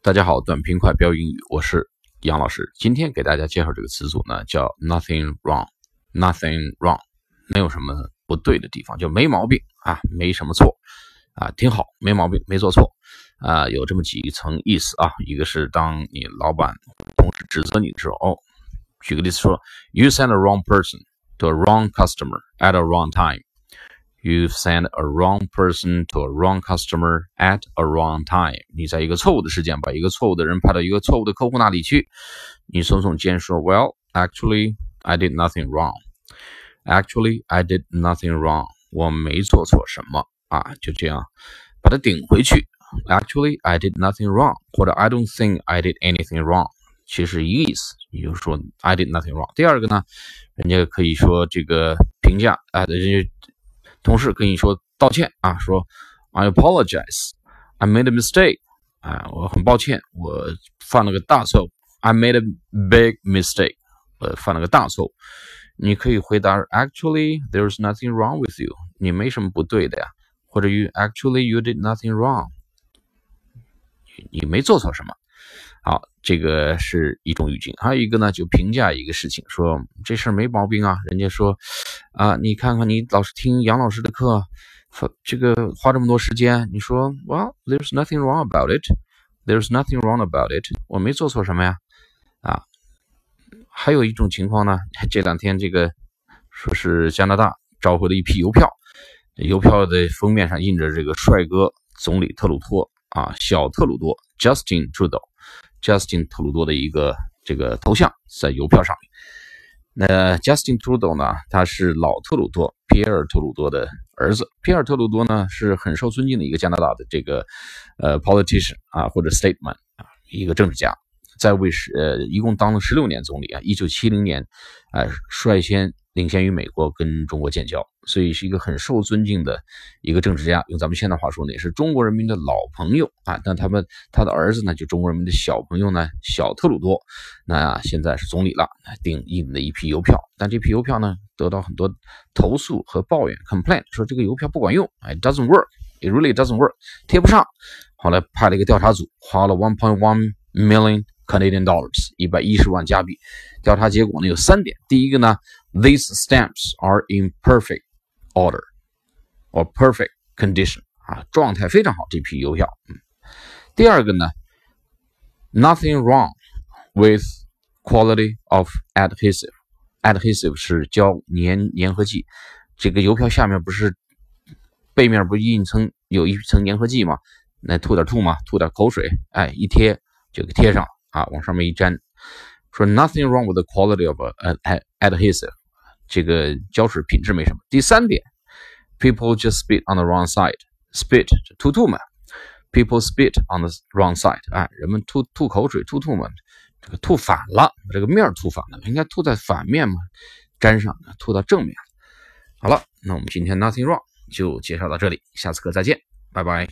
大家好，短平快标英语，我是杨老师。今天给大家介绍这个词组呢，叫 nothing wrong，nothing wrong，没有什么不对的地方，就没毛病啊，没什么错啊，挺好，没毛病，没做错啊，有这么几层意思啊。一个是当你老板同事指责你的时候，哦，举个例子说，you send a wrong person to a wrong customer at a wrong time。You send a wrong person to a wrong customer at a wrong time。你在一个错误的时间把一个错误的人派到一个错误的客户那里去。你耸耸肩说：“Well, actually, I did nothing wrong. Actually, I did nothing wrong. 我没做错什么啊。”就这样把它顶回去。Actually, I did nothing wrong，或者 I don't think I did anything wrong，其实一个意思。也就是说，I did nothing wrong。第二个呢，人家可以说这个评价啊，人家。 同事跟你说道歉啊，说 I apologize, I made a mistake，啊，我很抱歉，我犯了个大错误，I made a big mistake，呃，犯了个大错误。你可以回答 Actually, there's nothing wrong with you，你没什么不对的呀，或者 You actually you did nothing wrong，你没做错什么。 好，这个是一种语境，还有一个呢，就评价一个事情，说这事儿没毛病啊。人家说，啊，你看看你老是听杨老师的课，这个花这么多时间，你说，Well, there's nothing wrong about it. There's nothing wrong about it. 我没做错什么呀，啊。还有一种情况呢，这两天这个说是加拿大召回了一批邮票，邮票的封面上印着这个帅哥总理特鲁托啊，小特鲁多 Justin Trudeau。Justin 特鲁多的一个这个头像在邮票上面。那 Justin Trudeau 呢？他是老特鲁多皮埃尔特鲁多的儿子。皮埃尔特鲁多呢是很受尊敬的一个加拿大的这个呃 politician 啊或者 statesman 啊一个政治家，在位时呃一共当了十六年总理啊。一九七零年，呃率先。领先于美国跟中国建交，所以是一个很受尊敬的一个政治家。用咱们现在话说呢，也是中国人民的老朋友啊。但他们他的儿子呢，就中国人民的小朋友呢，小特鲁多，那现在是总理了，订印了一批邮票。但这批邮票呢，得到很多投诉和抱怨，complain 说这个邮票不管用，哎，doesn't work，it really doesn't work，贴不上。后来派了一个调查组，花了 one point one million Canadian dollars，一百一十万加币。调查结果呢有三点，第一个呢。These stamps are in perfect order or perfect condition 啊，状态非常好。这批邮票，嗯。第二个呢，nothing wrong with quality of adhesive。adhesive 是胶粘粘合剂。这个邮票下面不是背面不印层有一层粘合剂吗？那吐点吐嘛，吐点口水，哎，一贴就给贴上啊，往上面一粘。说 nothing wrong with the quality of an adhesive。这个胶水品质没什么。第三点，people just spit on the wrong side，spit 吐吐嘛，people spit on the wrong side，哎，人们吐吐口水，吐吐嘛，这个吐反了，这个面吐反了，应该吐在反面嘛，粘上，吐到正面。好了，那我们今天 nothing wrong 就介绍到这里，下次课再见，拜拜。